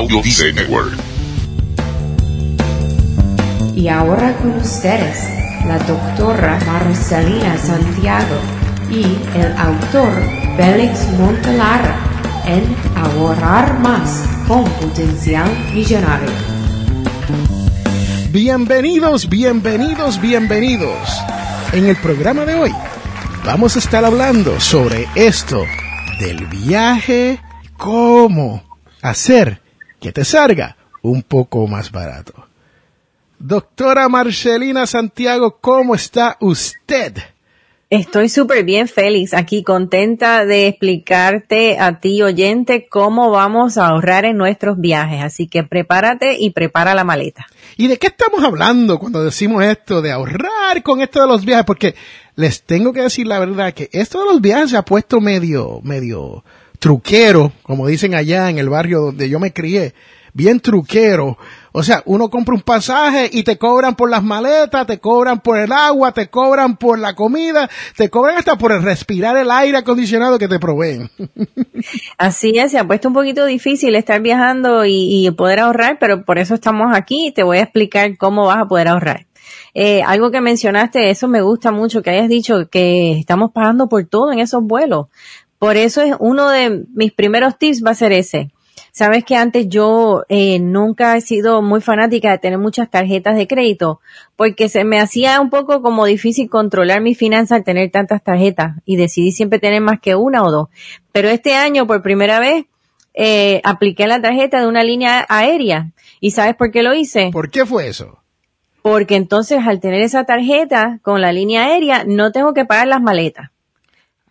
Audio Dice Network. Y ahora con ustedes, la doctora Marcelina Santiago y el autor Félix Montelara en Ahorrar Más con Potencial Millonario. Bienvenidos, bienvenidos, bienvenidos. En el programa de hoy vamos a estar hablando sobre esto del viaje, cómo hacer que te salga un poco más barato. Doctora Marcelina Santiago, ¿cómo está usted? Estoy súper bien, Félix, aquí contenta de explicarte a ti, oyente, cómo vamos a ahorrar en nuestros viajes. Así que prepárate y prepara la maleta. ¿Y de qué estamos hablando cuando decimos esto de ahorrar con esto de los viajes? Porque les tengo que decir la verdad que esto de los viajes se ha puesto medio, medio truquero, como dicen allá en el barrio donde yo me crié bien truquero. O sea, uno compra un pasaje y te cobran por las maletas, te cobran por el agua, te cobran por la comida, te cobran hasta por el respirar el aire acondicionado que te proveen. Así es, se ha puesto un poquito difícil estar viajando y, poder ahorrar, pero por eso estamos aquí y te voy a explicar cómo vas a poder ahorrar. Eh, algo que mencionaste, eso me gusta mucho, que hayas dicho que estamos pagando por todo en esos vuelos. Por eso es uno de mis primeros tips va a ser ese Sabes que antes yo eh, nunca he sido muy fanática de tener muchas tarjetas de crédito porque se me hacía un poco como difícil controlar mi finanzas al tener tantas tarjetas y decidí siempre tener más que una o dos. Pero este año por primera vez eh, apliqué la tarjeta de una línea aérea. ¿Y sabes por qué lo hice? ¿Por qué fue eso? Porque entonces al tener esa tarjeta con la línea aérea no tengo que pagar las maletas.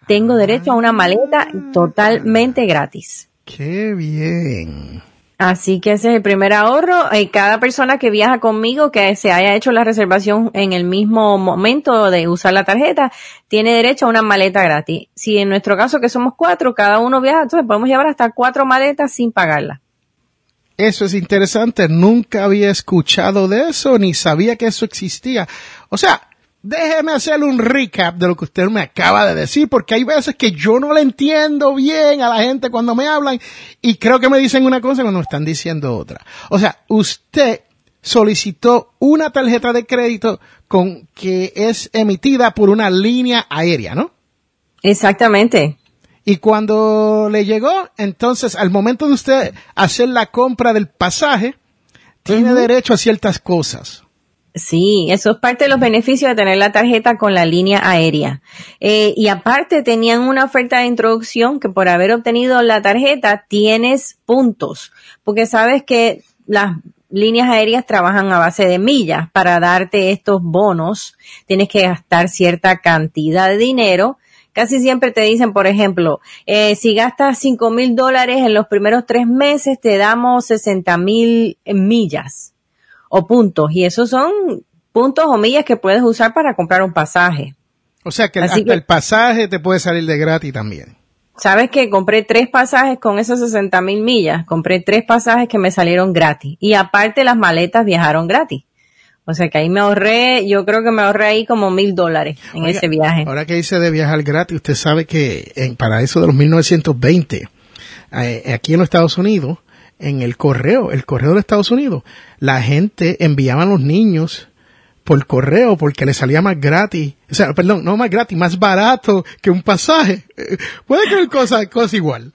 Tengo derecho a una maleta totalmente gratis. Qué bien. Así que ese es el primer ahorro. Y cada persona que viaja conmigo que se haya hecho la reservación en el mismo momento de usar la tarjeta, tiene derecho a una maleta gratis. Si en nuestro caso que somos cuatro, cada uno viaja, entonces podemos llevar hasta cuatro maletas sin pagarla. Eso es interesante. Nunca había escuchado de eso, ni sabía que eso existía. O sea, déjeme hacerle un recap de lo que usted me acaba de decir, porque hay veces que yo no le entiendo bien a la gente cuando me hablan y creo que me dicen una cosa cuando me están diciendo otra. O sea, usted solicitó una tarjeta de crédito con que es emitida por una línea aérea, ¿no? Exactamente. Y cuando le llegó, entonces al momento de usted hacer la compra del pasaje, tiene derecho a ciertas cosas. Sí, eso es parte de los beneficios de tener la tarjeta con la línea aérea. Eh, y aparte tenían una oferta de introducción que por haber obtenido la tarjeta tienes puntos, porque sabes que las líneas aéreas trabajan a base de millas. Para darte estos bonos tienes que gastar cierta cantidad de dinero. Casi siempre te dicen, por ejemplo, eh, si gastas cinco mil dólares en los primeros tres meses, te damos 60 mil millas o puntos. Y esos son puntos o millas que puedes usar para comprar un pasaje. O sea que, hasta el pasaje te puede salir de gratis también. Sabes que compré tres pasajes con esos 60 mil millas. Compré tres pasajes que me salieron gratis. Y aparte las maletas viajaron gratis. O sea que ahí me ahorré, yo creo que me ahorré ahí como mil dólares en ese viaje. Ahora que dice de viajar gratis, usted sabe que en, para eso de los 1920, eh, aquí en los Estados Unidos, en el correo, el correo de Estados Unidos, la gente enviaba a los niños por correo porque les salía más gratis, o sea, perdón, no más gratis, más barato que un pasaje. Puede que cosa, cosa igual.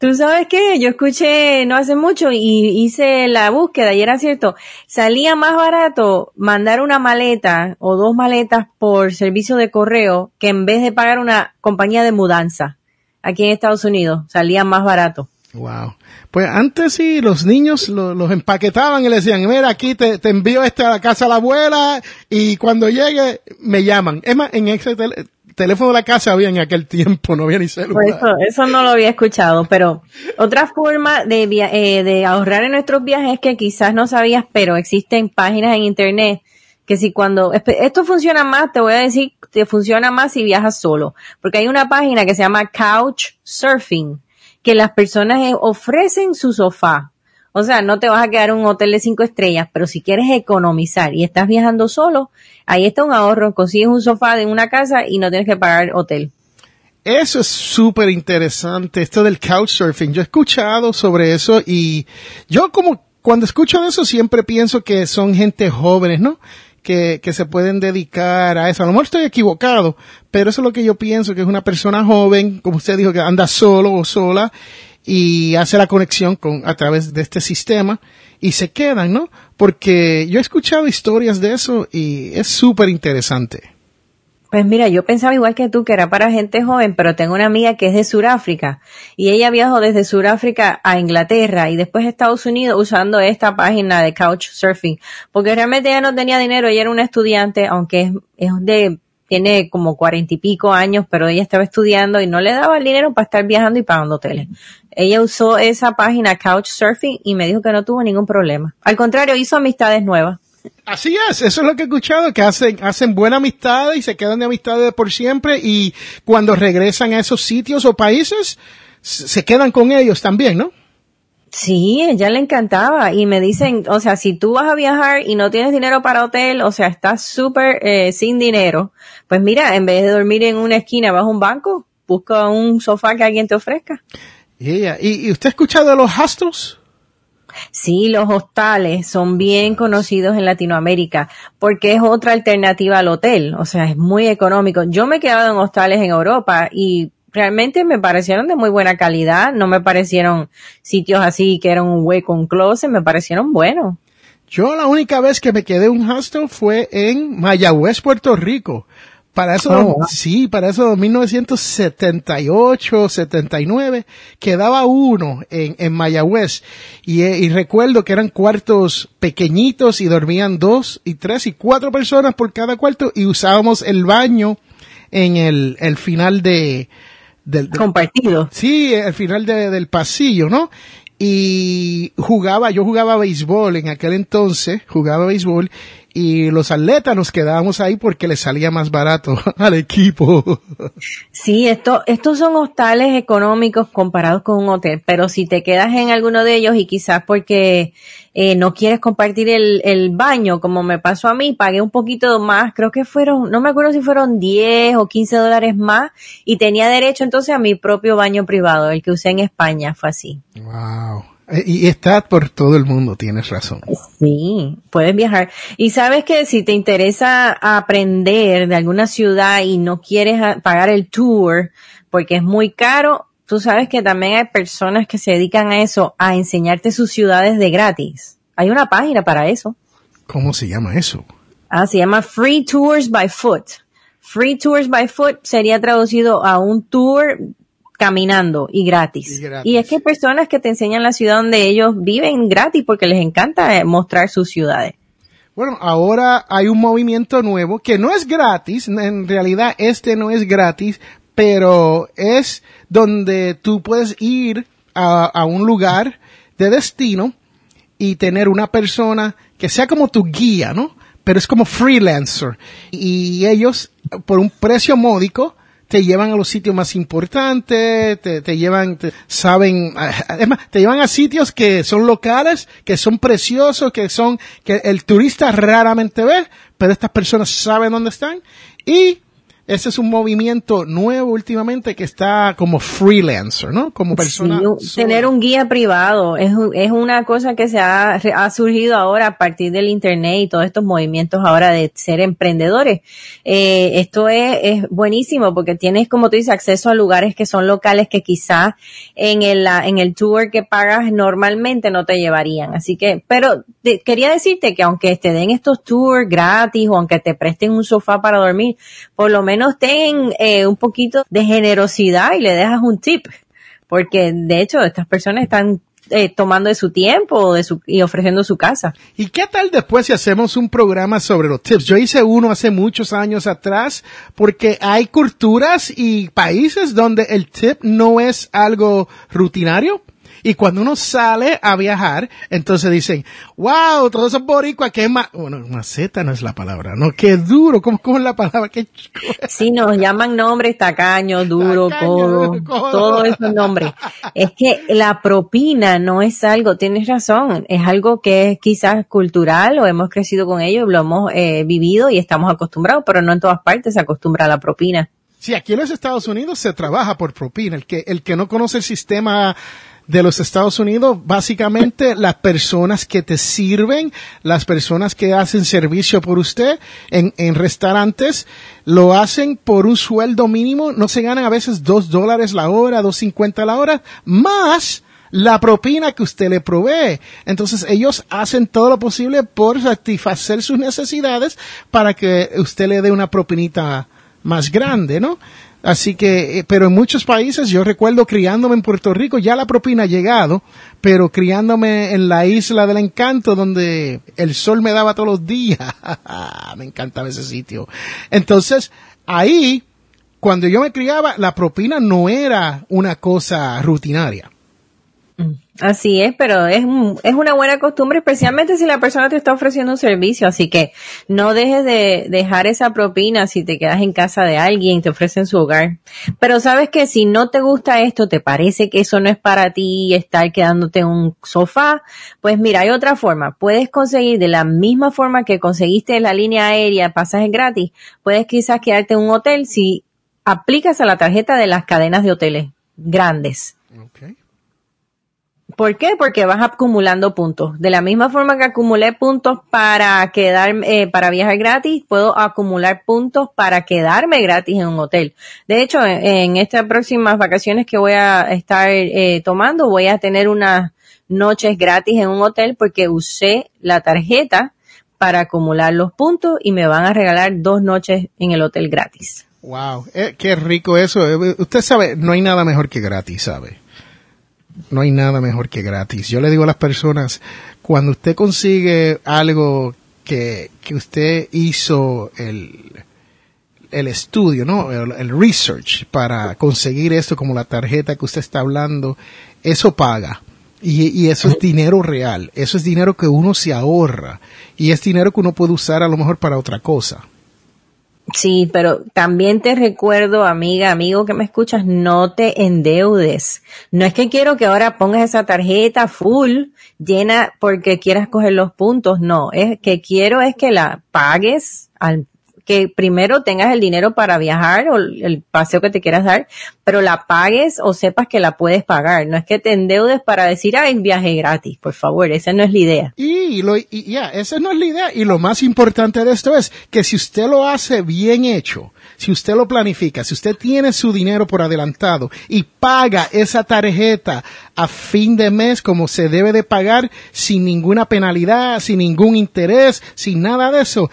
Tú sabes que yo escuché no hace mucho y hice la búsqueda y era cierto, salía más barato mandar una maleta o dos maletas por servicio de correo que en vez de pagar una compañía de mudanza aquí en Estados Unidos, salía más barato. Wow. Pues antes sí, los niños los empaquetaban y le decían, mira, aquí te, te, envío este a la casa de la abuela y cuando llegue me llaman. Es más, en ese teléfono de la casa había en aquel tiempo, no había ni celular. Pues eso, eso no lo había escuchado, pero otra forma de, eh, de ahorrar en nuestros viajes es que quizás no sabías, pero existen páginas en internet que si cuando, esto funciona más, te voy a decir, te funciona más si viajas solo, porque hay una página que se llama Couch Surfing que las personas eh, ofrecen su sofá. O sea, no te vas a quedar en un hotel de cinco estrellas, pero si quieres economizar y estás viajando solo, ahí está un ahorro, consigues un sofá de una casa y no tienes que pagar hotel. Eso es súper interesante, esto del couchsurfing. Yo he escuchado sobre eso y yo como cuando escucho eso siempre pienso que son gente jóvenes, ¿no? Que, que se pueden dedicar a eso. A lo mejor estoy equivocado, pero eso es lo que yo pienso, que es una persona joven, como usted dijo, que anda solo o sola y hace la conexión con, a través de este sistema y se quedan, ¿no? Porque yo he escuchado historias de eso y es súper interesante. Pues mira, yo pensaba igual que tú que era para gente joven, pero tengo una amiga que es de Sudáfrica y ella viajó desde Sudáfrica a Inglaterra y después a Estados Unidos usando esta página de Couchsurfing, porque realmente ella no tenía dinero, ella era una estudiante, aunque es, es de tiene como cuarenta y pico años, pero ella estaba estudiando y no le daba el dinero para estar viajando y pagando hoteles. Ella usó esa página Couchsurfing y me dijo que no tuvo ningún problema. Al contrario, hizo amistades nuevas. Así es, eso es lo que he escuchado, que hacen, hacen buena amistad y se quedan de amistades por siempre y cuando regresan a esos sitios o países, se quedan con ellos también, ¿no? Sí, ella le encantaba y me dicen, o sea, si tú vas a viajar y no tienes dinero para hotel, o sea, estás súper eh, sin dinero, pues mira, en vez de dormir en una esquina bajo un banco, busca un sofá que alguien te ofrezca. ¿Y, ¿Y usted ha escuchado de los hostels? Sí, los hostales son bien conocidos en Latinoamérica porque es otra alternativa al hotel, o sea, es muy económico. Yo me he quedado en hostales en Europa y realmente me parecieron de muy buena calidad, no me parecieron sitios así que eran un hueco, un closet, me parecieron buenos. Yo la única vez que me quedé en un hostel fue en Mayagüez, Puerto Rico. Para eso, oh, sí, para eso 1978, 79, quedaba uno en, en Mayagüez. Y, y, recuerdo que eran cuartos pequeñitos y dormían dos y tres y cuatro personas por cada cuarto y usábamos el baño en el, el final de, del, compartido. Sí, al final de, del pasillo, ¿no? Y jugaba, yo jugaba béisbol en aquel entonces, jugaba béisbol y los atletas nos quedábamos ahí porque les salía más barato al equipo. Sí, esto, estos son hostales económicos comparados con un hotel, pero si te quedas en alguno de ellos y quizás porque eh, no quieres compartir el, el baño, como me pasó a mí, pagué un poquito más, creo que fueron, no me acuerdo si fueron 10 o 15 dólares más y tenía derecho entonces a mi propio baño privado, el que usé en España, fue así. Wow. Eh, y está por todo el mundo, tienes razón. Sí, puedes viajar. Y sabes que si te interesa aprender de alguna ciudad y no quieres pagar el tour porque es muy caro, tú sabes que también hay personas que se dedican a eso, a enseñarte sus ciudades de gratis. Hay una página para eso. ¿Cómo se llama eso? Ah, se llama Free Tours by Foot. Free Tours by Foot sería traducido a un tour caminando y gratis. y es que hay personas que te enseñan la ciudad donde ellos viven gratis porque les encanta eh, mostrar sus ciudades. Bueno, ahora hay un movimiento nuevo que no es gratis, en realidad este no es gratis, pero es donde tú puedes ir a, a un lugar de destino y tener una persona que sea como tu guía, ¿no? Pero es como freelancer. Y ellos, por un precio módico, te llevan a los sitios más importantes, te, te llevan, saben, además, te llevan a sitios que son locales, que son preciosos, que son, que el turista raramente ve, pero estas personas saben dónde están y ese es un movimiento nuevo últimamente que está como freelancer, ¿no? Como persona. tener un guía privado es, es una cosa que se ha, ha, surgido ahora a partir del internet y todos estos movimientos ahora de ser emprendedores. Eh, esto es, es buenísimo porque tienes, como tú dices, acceso a lugares que son locales que quizás en el, en el tour que pagas normalmente no te llevarían. Así que, pero quería decirte que aunque te den estos tours gratis o aunque te presten un sofá para dormir, por lo menos ten eh, un poquito de generosidad y le dejas un tip. Porque de hecho estas personas están eh, tomando de su tiempo y ofreciendo su casa. ¿Y qué tal después si hacemos un programa sobre los tips? Yo hice uno hace muchos años atrás porque hay culturas y países donde el tip no es algo rutinario y cuando uno sale a viajar, entonces dicen, wow, todos esos boricuas, que más, bueno, maceta no es la palabra, ¿no? Qué duro, ¿cómo, cómo es la palabra? Qué Sí, nos llaman nombres tacaño, duro, codo, todo esos nombres. Es que la propina no es algo, tienes razón, es algo que es quizás cultural o hemos crecido con ello, lo hemos eh, vivido y estamos acostumbrados, pero no en todas partes se acostumbra a la propina. Sí, aquí en los Estados Unidos se trabaja por propina. El que, el que no conoce el sistema de los Estados Unidos, básicamente las personas que te sirven, las personas que hacen servicio por usted en, en restaurantes, lo hacen por un sueldo mínimo, no se ganan a veces dos dólares la hora, dos cincuenta la hora, más la propina que usted le provee. Entonces ellos hacen todo lo posible por satisfacer sus necesidades para que usted le dé una propinita más grande, ¿no? Así que, eh, pero en muchos países, yo recuerdo criándome en Puerto Rico, ya la propina ha llegado, pero criándome en la isla del encanto, donde el sol me daba todos los días. me encantaba ese sitio. Entonces, ahí, cuando yo me criaba, la propina no era una cosa rutinaria. Así es, pero es, es una buena costumbre, especialmente si la persona te está ofreciendo un servicio. Así que no dejes de dejar esa propina si te quedas en casa de alguien te ofrecen su hogar. Pero sabes que si no te gusta esto, te parece que eso no es para ti, estar quedándote en un sofá, pues mira, hay otra forma. Puedes conseguir de la misma forma que conseguiste la línea aérea pasajes gratis, puedes quizás quedarte en un hotel si aplicas a la tarjeta de las cadenas de hoteles grandes. ¿Por qué? Porque vas acumulando puntos. De la misma forma que acumulé puntos para quedar, eh, para viajar gratis, puedo acumular puntos para quedarme gratis en un hotel. De hecho, en, estas próximas vacaciones que voy a estar eh, tomando, voy a tener unas noches gratis en un hotel porque usé la tarjeta para acumular los puntos y me van a regalar dos noches en el hotel gratis. Wow, eh, qué rico eso. Usted sabe, no hay nada mejor que gratis, ¿sabe? No hay nada mejor que gratis. Yo le digo a las personas, cuando usted consigue algo que, que usted hizo el, el estudio, ¿no? El, research para conseguir esto como la tarjeta que usted está hablando, eso paga. Y, y, eso es dinero real. Eso es dinero que uno se ahorra. Y es dinero que uno puede usar a lo mejor para otra cosa. Sí, pero también te recuerdo, amiga, amigo que me escuchas, no te endeudes. No es que quiero que ahora pongas esa tarjeta full, llena porque quieras coger los puntos, no, es que quiero es que la pagues al que primero tengas el dinero para viajar o el paseo que te quieras dar, pero la pagues o sepas que la puedes pagar. No es que te endeudes para decir, ay, viaje gratis, por favor, esa no es la idea. Y, lo, y ya, esa no es la idea. Y lo más importante de esto es que si usted lo hace bien hecho, si usted lo planifica, si usted tiene su dinero por adelantado y paga esa tarjeta a fin de mes como se debe de pagar sin ninguna penalidad, sin ningún interés, sin nada de eso,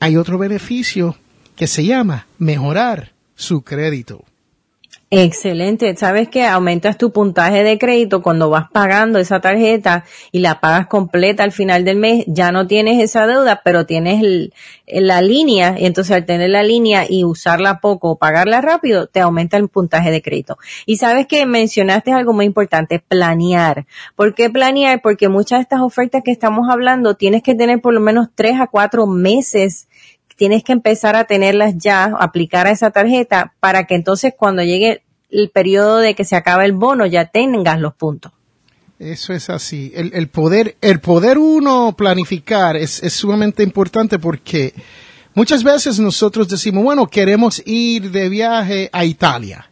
hay otro beneficio que se llama mejorar su crédito. Excelente. Sabes que aumentas tu puntaje de crédito cuando vas pagando esa tarjeta y la pagas completa al final del mes. Ya no tienes esa deuda, pero tienes la línea. Y entonces al tener la línea y usarla poco o pagarla rápido, te aumenta el puntaje de crédito. Y sabes que mencionaste algo muy importante, planear. ¿Por qué planear? Porque muchas de estas ofertas que estamos hablando tienes que tener por lo menos tres a cuatro meses tienes que empezar a tenerlas ya, aplicar a esa tarjeta para que entonces cuando llegue el periodo de que se acaba el bono ya tengas los puntos. Eso es así. El, poder, el poder uno planificar es, es sumamente importante porque muchas veces nosotros decimos, bueno, queremos ir de viaje a Italia.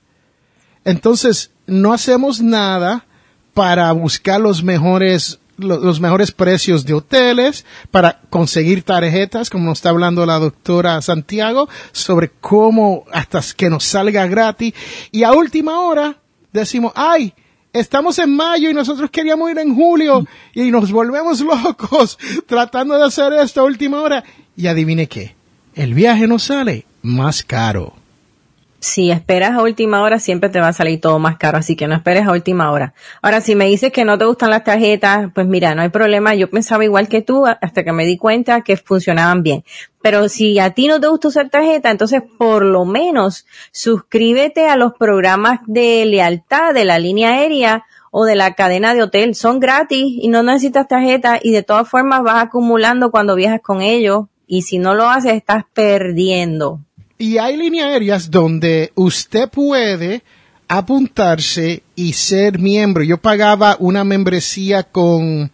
Entonces, no hacemos nada para buscar los mejores los mejores precios de hoteles, para conseguir tarjetas, como nos está hablando la doctora Santiago, sobre cómo hasta que nos salga gratis. Y a última hora decimos, ay, estamos en mayo y nosotros queríamos ir en julio y nos volvemos locos tratando de hacer esto a última hora. Y adivine qué, el viaje nos sale más caro si esperas a última hora, siempre te va a salir todo más caro, así que no esperes a última hora. Ahora, si me dices que no te gustan las tarjetas, pues mira, no hay problema. Yo pensaba igual que tú hasta que me di cuenta que funcionaban bien. Pero si a ti no te gusta usar tarjeta, entonces por lo menos suscríbete a los programas de lealtad de la línea aérea o de la cadena de hotel. Son gratis y no necesitas tarjeta y de todas formas vas acumulando cuando viajas con ellos. Y si no lo haces, estás perdiendo. Y hay líneas aéreas donde usted puede apuntarse y ser miembro. Yo pagaba una membresía con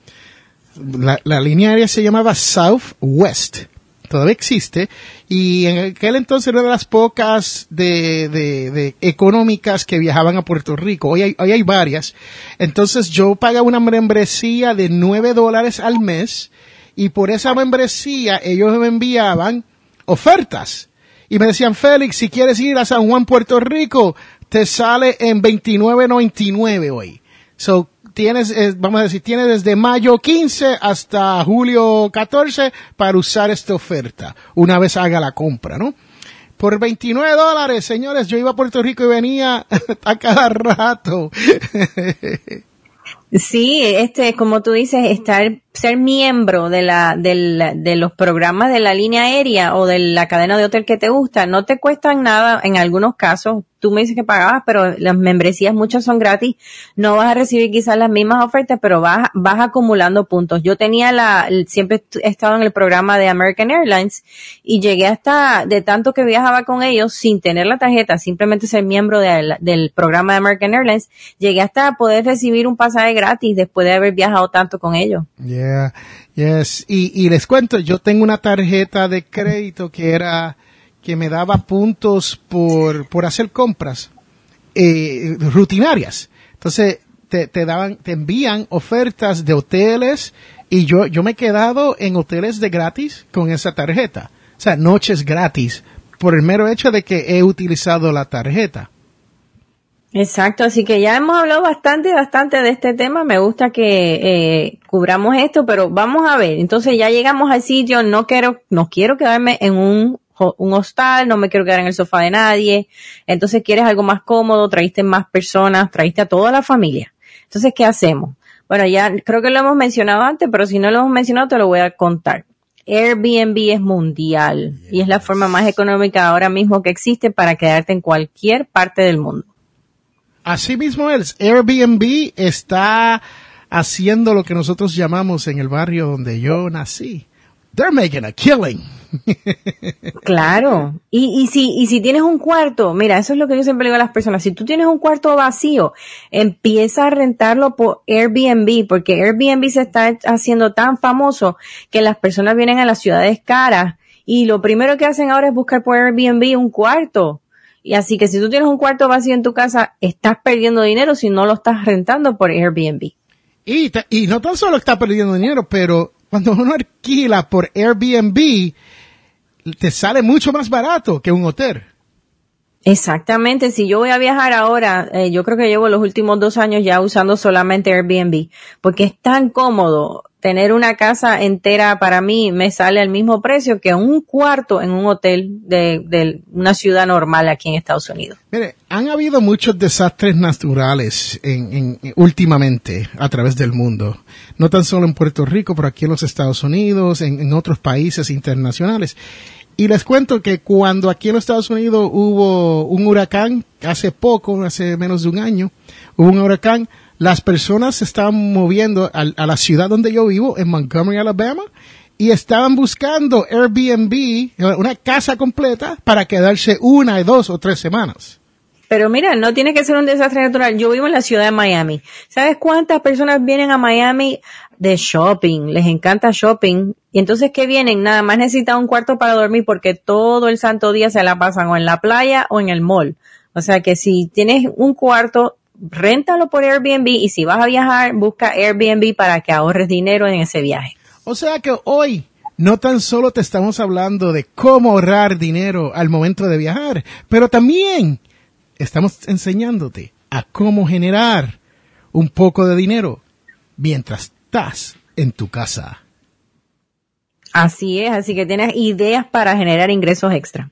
la, línea aérea se llamaba Southwest. todavía existe, y en aquel entonces era de las pocas de, de, de económicas que viajaban a Puerto Rico. Hoy hay, hoy hay varias. Entonces yo pagaba una membresía de nueve dólares al mes, y por esa membresía ellos me enviaban ofertas. Y me decían, Félix, si quieres ir a San Juan, Puerto Rico, te sale en 29.99 hoy. So, tienes, eh, vamos a decir, tienes desde mayo 15 hasta julio 14 para usar esta oferta, una vez haga la compra, ¿no? Por 29 dólares, señores, yo iba a Puerto Rico y venía a cada rato. Sí, este, como tú dices, estar, ser miembro de la, de los programas de la línea aérea o de la cadena de hotel que te gusta, no te cuestan nada en algunos casos, tú me dices que pagabas, pero las membresías muchas son gratis, no vas a recibir quizás las mismas ofertas, pero vas, vas acumulando puntos. Yo tenía la, siempre he estado en el programa de American Airlines y llegué hasta, de tanto que viajaba con ellos sin tener la tarjeta, simplemente ser miembro del programa de American Airlines, llegué hasta poder recibir un pasaje gratis después de haber viajado tanto con ellos. Yes. Y, y les cuento, yo tengo una tarjeta de crédito que era, que me daba puntos por, por hacer compras eh, rutinarias. Entonces, te, te, daban, te envían ofertas de hoteles y yo, yo me he quedado en hoteles de gratis con esa tarjeta. O sea, noches gratis por el mero hecho de que he utilizado la tarjeta. Exacto, así que ya hemos hablado bastante, bastante de este tema. Me gusta que eh, cubramos esto, pero vamos a ver. Entonces ya llegamos al sitio. No quiero, no quiero quedarme en un un hostal, no me quiero quedar en el sofá de nadie. Entonces quieres algo más cómodo, traíste más personas, traíste a toda la familia. Entonces, ¿qué hacemos? Bueno, ya creo que lo hemos mencionado antes, pero si no lo hemos mencionado, te lo voy a contar. Airbnb es mundial y es la forma más económica ahora mismo que existe para quedarte en cualquier parte del mundo. Así mismo es, Airbnb está haciendo lo que nosotros llamamos en el barrio donde yo nací. They're making a killing. Claro. Y, y, si, y si tienes un cuarto, mira, eso es lo que yo siempre digo a las personas. Si tú tienes un cuarto vacío, empieza a rentarlo por Airbnb, porque Airbnb se está haciendo tan famoso que las personas vienen a las ciudades caras y lo primero que hacen ahora es buscar por Airbnb un cuarto. Y así que si tú tienes un cuarto vacío en tu casa, estás perdiendo dinero si no lo estás rentando por Airbnb. Y, y no tan solo estás perdiendo dinero, pero cuando uno alquila por Airbnb, te sale mucho más barato que un hotel. Exactamente, si yo voy a viajar ahora, eh, yo creo que llevo los últimos dos años ya usando solamente Airbnb, porque es tan cómodo tener una casa entera para mí me sale al mismo precio que un cuarto en un hotel de, una ciudad normal aquí en Estados Unidos. Mire, han habido muchos desastres naturales en, en, últimamente a través del mundo, no tan solo en Puerto Rico, pero aquí en los Estados Unidos, en otros países internacionales. Y les cuento que cuando aquí en los Estados Unidos hubo un huracán, hace poco, hace menos de un año, hubo un huracán, las personas se estaban moviendo a, la ciudad donde yo vivo, en Montgomery, Alabama, y estaban buscando Airbnb, una casa completa, para quedarse una, dos o tres semanas. Pero mira, no tiene que ser un desastre natural. Yo vivo en la ciudad de Miami. ¿Sabes cuántas personas vienen a Miami de shopping? Les encanta shopping. Y entonces, ¿qué vienen? Nada más necesitan un cuarto para dormir porque todo el santo día se la pasan o en la playa o en el mall. O sea que si tienes un cuarto, réntalo por Airbnb y si vas a viajar, busca Airbnb para que ahorres dinero en ese viaje. O sea que hoy no tan solo te estamos hablando de cómo ahorrar dinero al momento de viajar, pero también estamos enseñándote a cómo generar un poco de dinero mientras estás en tu casa. Así es, así que tienes ideas para generar ingresos extra.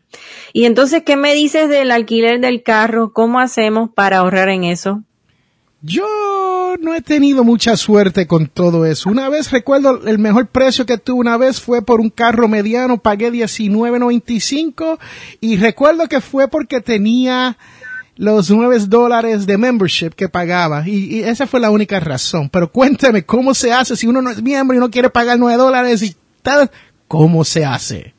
Y entonces, ¿qué me dices del alquiler del carro? ¿Cómo hacemos para ahorrar en eso? Yo no he tenido mucha suerte con todo eso. Una vez recuerdo el mejor precio que tuve una vez fue por un carro mediano, pagué 19.95 y recuerdo que fue porque tenía los nueve dólares de membership que pagaba y, y, esa fue la única razón. Pero cuénteme cómo se hace si uno no es miembro y no quiere pagar nueve dólares y ¿Cómo se hace?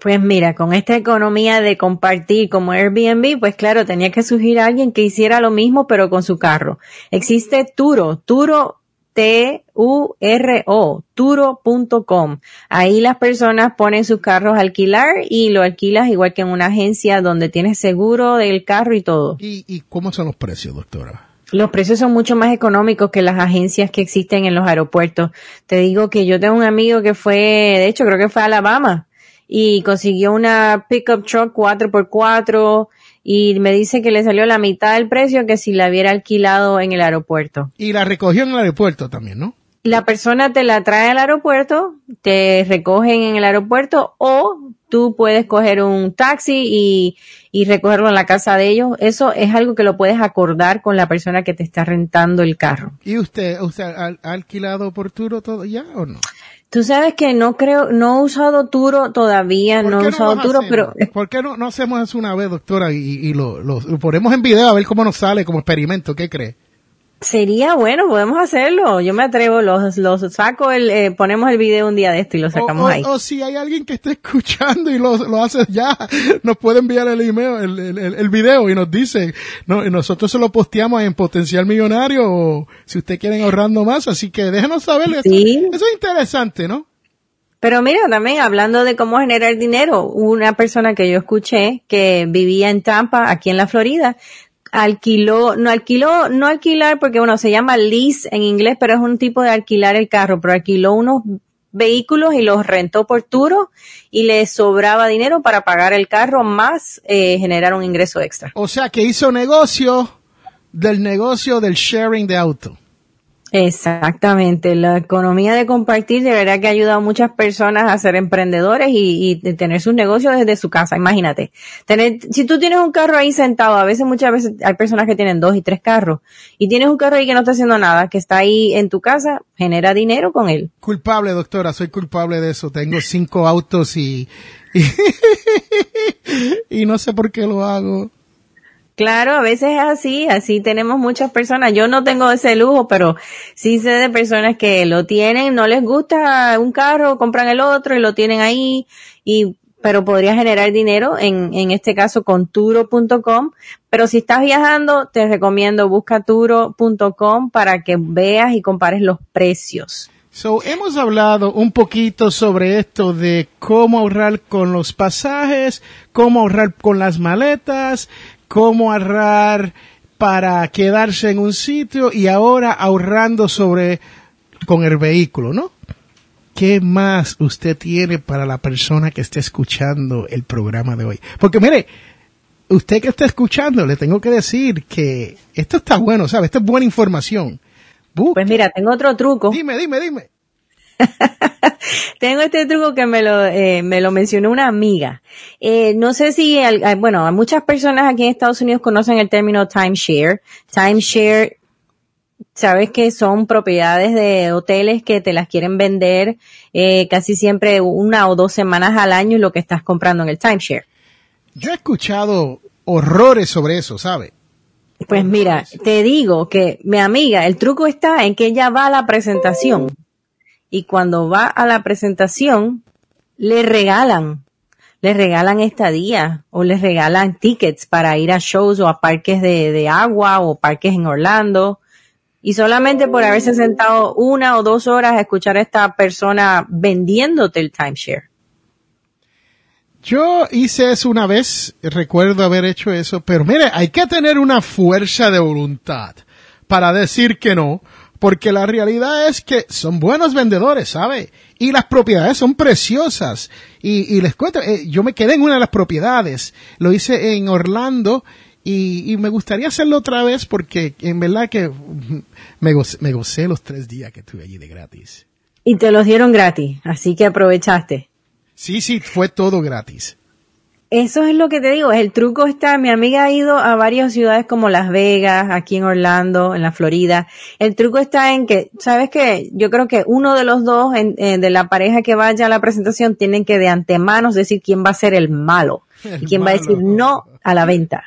Pues mira, con esta economía de compartir como Airbnb, pues claro, tenía que surgir alguien que hiciera lo mismo pero con su carro. Existe Turo. Turo T-U-R-O, turo.com. Ahí las personas ponen sus carros a alquilar y lo alquilas igual que en una agencia donde tienes seguro del carro y todo. ¿Y, y cómo son los precios, doctora? Los precios son mucho más económicos que las agencias que existen en los aeropuertos. Te digo que yo tengo un amigo que fue, de hecho creo que fue a Alabama y consiguió una pickup truck 4x4 y me dice que le salió la mitad del precio que si la hubiera alquilado en el aeropuerto. Y la recogió en el aeropuerto también, ¿no? La persona te la trae al aeropuerto, te recogen en el aeropuerto o tú puedes coger un taxi y, y recogerlo en la casa de ellos. Eso es algo que lo puedes acordar con la persona que te está rentando el carro. ¿Y usted, usted ha, ha alquilado por Turo todo ya o no? Tú sabes que no creo, no he usado Turo todavía, ¿Por no he usado Turo, pero ¿Por qué no, no hacemos eso una vez, doctora, y, y lo, lo, lo ponemos en video a ver cómo nos sale como experimento? ¿Qué cree? Sería bueno, podemos hacerlo. Yo me atrevo, los, los saco, el, eh, ponemos el video un día de esto y lo sacamos o, o- ahí. o si hay alguien que esté escuchando y lo, lo hace ya, nos puede enviar el email, el, el, el- video y nos dice, no, nosotros se lo posteamos en Potencial Millonario o si usted quieren ahorrando más, así que déjenos saber. Eso, Sí. eso es interesante, ¿no? Pero mira, también hablando de cómo generar dinero, una persona que yo escuché que vivía en Tampa, aquí en la Florida, alquiló, no alquiló, no alquilar porque bueno, se llama lease en inglés, pero es un tipo de alquilar el carro, pero alquiló unos vehículos y los rentó por turo y le sobraba dinero para pagar el carro más eh, generar un ingreso extra. O sea que hizo negocio del negocio del sharing de auto. Exactamente, la economía de compartir de verdad que ha ayudado a muchas personas a ser emprendedores y, tener sus negocios desde su casa. Imagínate, tener, si tú tienes un carro ahí sentado, a veces, muchas veces hay personas que tienen dos y tres carros y tienes un carro ahí que no está haciendo nada, que está ahí en tu casa, genera dinero con él. Culpable, doctora, soy culpable de eso. Tengo cinco autos y, y no sé por qué lo hago. Claro, a veces es así, así tenemos muchas personas. Yo no tengo ese lujo, pero sí sé de personas que lo tienen, no les gusta un carro, compran el otro y lo tienen ahí, y, pero podría generar dinero en, en este caso con turo.com. Pero si estás viajando, te recomiendo busca turo.com para que veas y compares los precios. So, hemos hablado un poquito sobre esto de cómo ahorrar con los pasajes, cómo ahorrar con las maletas, cómo ahorrar para quedarse en un sitio y ahora ahorrando sobre con el vehículo, ¿no? ¿Qué más usted tiene para la persona que esté escuchando el programa de hoy? Porque mire, usted que está escuchando, le tengo que decir que esto está bueno, ¿sabe? Esto es buena información. Busque. Pues mira, tengo otro truco. Dime, dime, dime. Tengo este truco que me lo, eh, me lo mencionó una amiga. Eh, no sé si, bueno, muchas personas aquí en Estados Unidos conocen el término timeshare. Timeshare, sabes que son propiedades de hoteles que te las quieren vender eh, casi siempre una o dos semanas al año y lo que estás comprando en el timeshare. Yo he escuchado horrores sobre eso, ¿sabe? Pues mira, te digo que mi amiga, el truco está en que ella va a la presentación y cuando va a la presentación le regalan, le regalan estadía o le regalan tickets para ir a shows o a parques de, de agua o parques en Orlando y solamente por haberse sentado una o dos horas a escuchar a esta persona vendiéndote el timeshare. Yo hice eso una vez, recuerdo haber hecho eso, pero mire, hay que tener una fuerza de voluntad para decir que no, porque la realidad es que son buenos vendedores, ¿sabe? Y las propiedades son preciosas. Y, y les cuento, eh, yo me quedé en una de las propiedades, lo hice en Orlando y, y me gustaría hacerlo otra vez porque en verdad que me gocé, me gocé los tres días que estuve allí de gratis. Y te los dieron gratis, así que aprovechaste. Sí, sí, fue todo gratis. Eso es lo que te digo, el truco está, mi amiga ha ido a varias ciudades como Las Vegas, aquí en Orlando, en la Florida. El truco está en que, ¿sabes qué? Yo creo que uno de los dos en- eh, de la pareja que vaya a la presentación tienen que de antemano decir quién va a ser el malo El y quién va a decir no a la venta.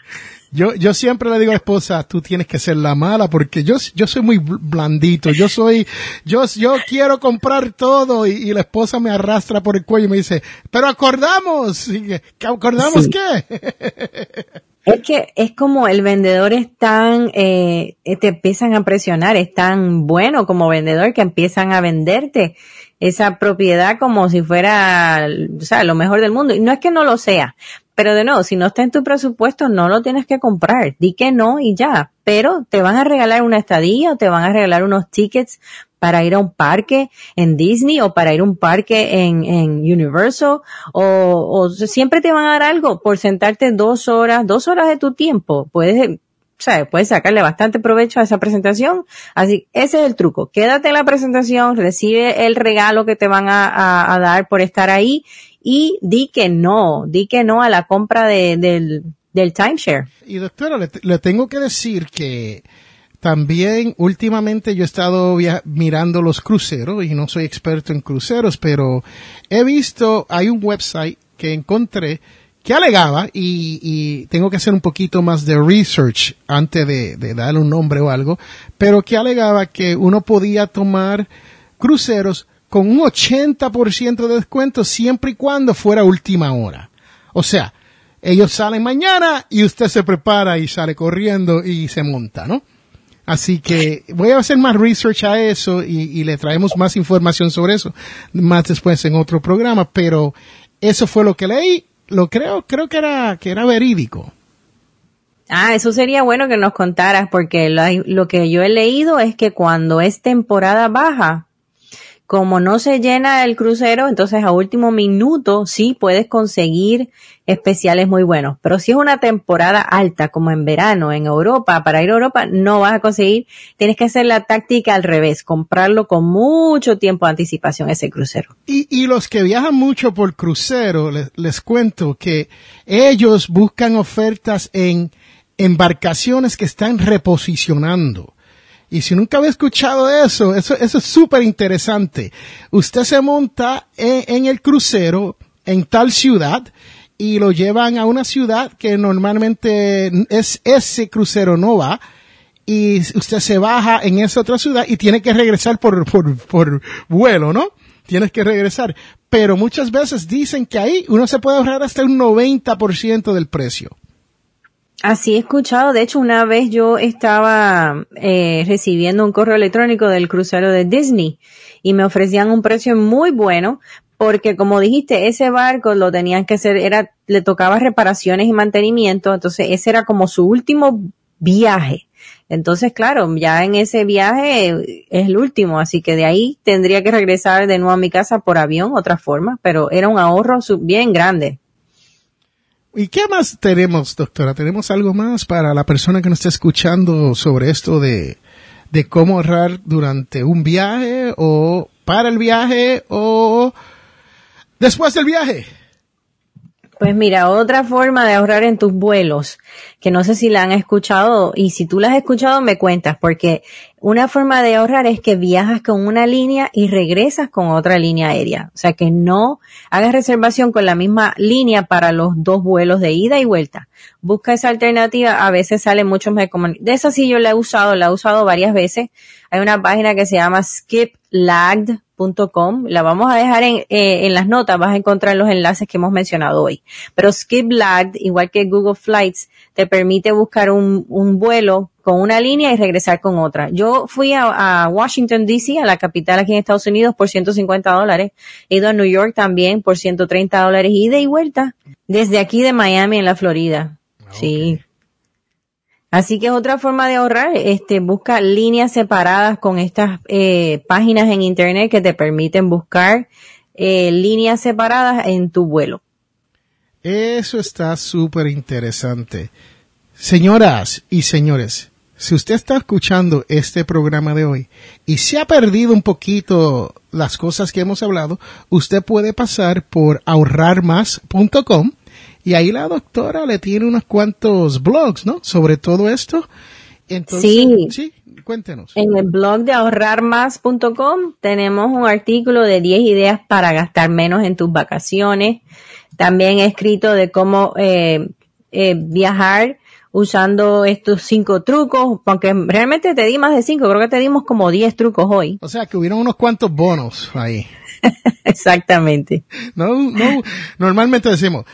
Yo, yo siempre le digo a la esposa, tú tienes que ser la mala porque yo, yo soy muy bl- blandito, yo soy, yo, yo quiero comprar todo y, y la esposa me arrastra por el cuello y me dice, pero acordamos, que, ¿acordamos Sí. qué? Es que es como el vendedor es tan, eh, te empiezan a presionar, es tan bueno como vendedor que empiezan a venderte esa propiedad como si fuera, o sea, lo mejor del mundo. Y no es que no lo sea, pero de nuevo, si no está en tu presupuesto, no lo tienes que comprar. Di que no y ya. Pero te van a regalar una estadía o te van a regalar unos tickets para ir a un parque en Disney o para ir a un parque en, en Universal o, o siempre te van a dar algo por sentarte dos horas, dos horas de tu tiempo. Puedes sea, puedes sacarle bastante provecho a esa presentación. Así, ese es el truco. Quédate en la presentación, recibe el regalo que te van a, a dar por estar ahí y di que no, di que no a la compra de, del, del timeshare. Y doctora, le, tengo que decir que también últimamente yo he estado mirando los cruceros y no soy experto en cruceros, pero he visto, hay un website que encontré que alegaba, y, y tengo que hacer un poquito más de research antes de darle un nombre o algo, pero que alegaba que uno podía tomar cruceros con un 80% de descuento siempre y cuando fuera última hora. O sea, ellos salen mañana y usted se prepara y sale corriendo y se monta, ¿no? Así que voy a hacer más research a eso y, le traemos más información sobre eso más después en otro programa, pero eso fue lo que leí, lo creo, creo que era, que era verídico. Ah, eso sería bueno que nos contaras porque lo que yo he leído es que cuando es temporada baja, como no se llena el crucero, entonces a último minuto sí puedes conseguir especiales muy buenos. Pero si es una temporada alta, como en verano, en Europa, para ir a Europa, no vas a conseguir. Tienes que hacer la táctica al revés, comprarlo con mucho tiempo de anticipación ese crucero. Y, y los que viajan mucho por crucero, les, les cuento que ellos buscan ofertas en embarcaciones que están reposicionando. Y si nunca había escuchado eso, eso, eso es súper interesante. Usted se monta en, el crucero en tal ciudad y lo llevan a una ciudad que normalmente es ese crucero no va y usted se baja en esa otra ciudad y tiene que regresar por, por, por vuelo, ¿no? Tienes que regresar. Pero muchas veces dicen que ahí uno se puede ahorrar hasta un 90% del precio. Así he escuchado. De hecho, una vez yo estaba eh, recibiendo un correo electrónico del crucero de Disney y me ofrecían un precio muy bueno porque, como dijiste, ese barco lo tenían que hacer, era, le tocaba reparaciones y mantenimiento, entonces ese era como su último viaje. Entonces, claro, ya en ese viaje es el último, así que de ahí tendría que regresar de nuevo a mi casa por avión, otra forma, pero era un ahorro bien grande. ¿Y qué más tenemos, doctora? ¿Tenemos algo más para la persona que nos está escuchando sobre esto de, de cómo ahorrar durante un viaje o para el viaje o después del viaje? Pues mira, otra forma de ahorrar en tus vuelos, que no sé si la han escuchado y si tú la has escuchado me cuentas, porque una forma de ahorrar es que viajas con una línea y regresas con otra línea aérea. O sea que no hagas reservación con la misma línea para los dos vuelos de ida y vuelta. Busca esa alternativa, a veces sale mucho más De esa sí yo la he usado, la he usado varias veces. Hay una página que se llama la vamos a dejar en, eh, en las notas, vas a encontrar los enlaces que hemos mencionado hoy. Pero Skip Lagged, igual que Google Flights, te permite buscar un, un vuelo con una línea y regresar con otra. Yo fui a, a, Washington DC, a la capital aquí en Estados Unidos, por 150 dólares. He ido a New York también por 130 dólares, ida y vuelta, desde aquí de Miami en la Florida. Ah, okay. Sí. Así que es otra forma de ahorrar, este, busca líneas separadas con estas eh, páginas en internet que te permiten buscar eh, líneas separadas en tu vuelo. Eso está súper interesante. Señoras y señores, si usted está escuchando este programa de hoy y se ha perdido un poquito las cosas que hemos hablado, usted puede pasar por ahorrarmás.com y ahí la doctora le tiene unos cuantos blogs, ¿no? Sobre todo esto. Entonces, sí. Sí, cuéntenos. En el blog de ahorrarmás.com tenemos un artículo de 10 ideas para gastar menos en tus vacaciones. También he escrito de cómo eh, eh, viajar usando estos cinco trucos, aunque realmente te di más de cinco, creo que te dimos como 10 trucos hoy. O sea que hubieron unos cuantos bonos ahí. Exactamente. No, no, normalmente decimos,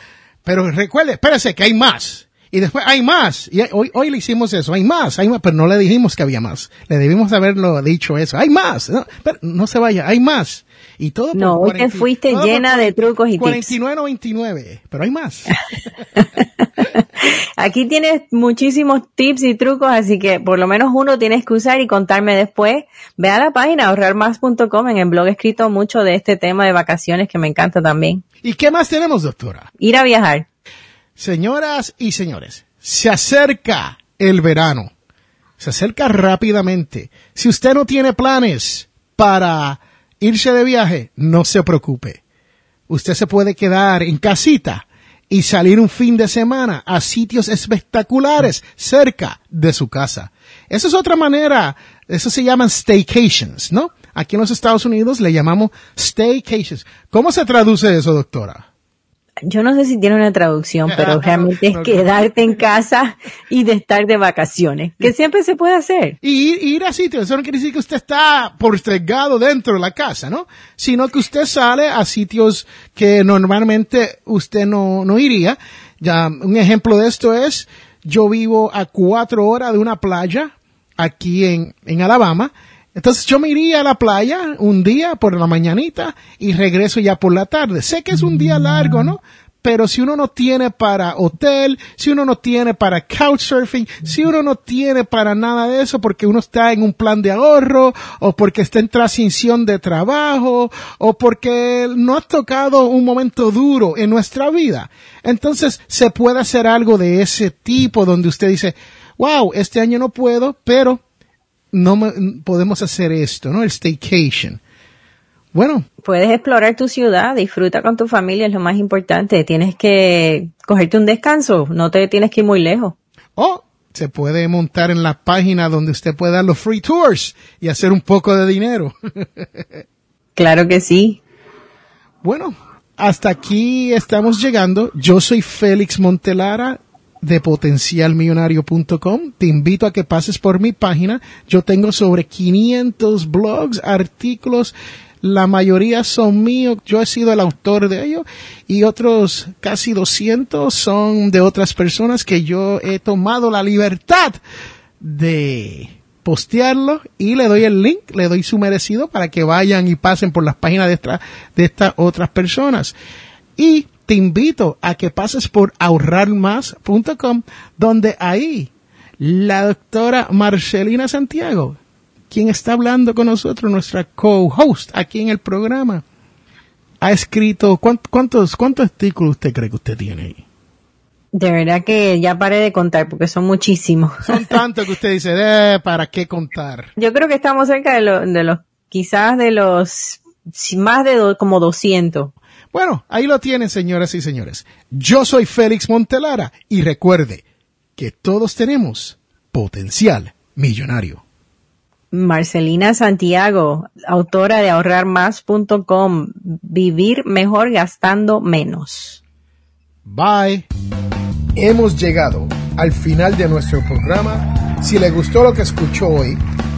pero recuerde, espérese que hay más. Y después hay más. Y hoy, hoy le hicimos eso. Hay más, hay más. Pero no le dijimos que había más. Le debimos haberlo dicho eso. Hay más. No, pero no se vaya. Hay más. Y todo No, hoy te fuiste llena de trucos y 49.99. tips. Pero hay más. Aquí tienes muchísimos tips y trucos, así que por lo menos uno tienes que usar y contarme después. Ve a la página ahorrarmás.com. En el blog he escrito mucho de este tema de vacaciones que me encanta también. ¿Y qué más tenemos, doctora? Ir a viajar. Señoras y señores, se acerca el verano. Se acerca rápidamente. Si usted no tiene planes para irse de viaje, no se preocupe. Usted se puede quedar en casita y salir un fin de semana a sitios espectaculares cerca de su casa. Esa es otra manera, eso se llaman staycations, ¿no? Aquí en los Estados Unidos le llamamos staycations. ¿Cómo se traduce eso, doctora? Yo no sé si tiene una traducción, pero realmente es quedarte en casa y de estar de vacaciones, que siempre se puede hacer. Y ir, a sitios, eso no quiere decir que usted está portregado dentro de la casa, ¿no? Sino que usted sale a sitios que normalmente usted no, no iría. Ya, un ejemplo de esto es, yo vivo a cuatro horas de una playa aquí en, en Alabama, entonces yo me iría a la playa un día por la mañanita y regreso ya por la tarde. Sé que es un día largo, ¿no? Pero si uno no tiene para hotel, si uno no tiene para couchsurfing, si uno no tiene para nada de eso porque uno está en un plan de ahorro o porque está en transición de trabajo o porque no ha tocado un momento duro en nuestra vida, entonces se puede hacer algo de ese tipo donde usted dice, wow, este año no puedo, pero no podemos hacer esto, ¿no? El staycation. Bueno. Puedes explorar tu ciudad, disfruta con tu familia, es lo más importante. Tienes que cogerte un descanso, no te tienes que ir muy lejos. O se puede montar en la página donde usted puede dar los free tours y hacer un poco de dinero. claro que sí. Bueno, hasta aquí estamos llegando. Yo soy Félix Montelara de potencialmillonario.com. Te invito a que pases por mi página. Yo tengo sobre 500 blogs, artículos. La mayoría son míos. Yo he sido el autor de ellos y otros casi 200 son de otras personas que yo he tomado la libertad de postearlo y le doy el link, le doy su merecido para que vayan y pasen por las páginas de, de estas otras personas. Y te invito a que pases por ahorrarmás.com, donde ahí la doctora Marcelina Santiago, quien está hablando con nosotros, nuestra co-host aquí en el programa, ha escrito, ¿cuántos, cuántos artículos usted cree que usted tiene ahí? De verdad que ya paré de contar porque son muchísimos. Son tantos que usted dice, eh, ¿para qué contar? Yo creo que estamos cerca de, de los, quizás de los, más de como 200. Bueno, ahí lo tienen, señoras y señores. Yo soy Félix Montelara y recuerde que todos tenemos potencial millonario. Marcelina Santiago, autora de ahorrarmás.com, vivir mejor gastando menos. Bye. Hemos llegado al final de nuestro programa. Si le gustó lo que escuchó hoy,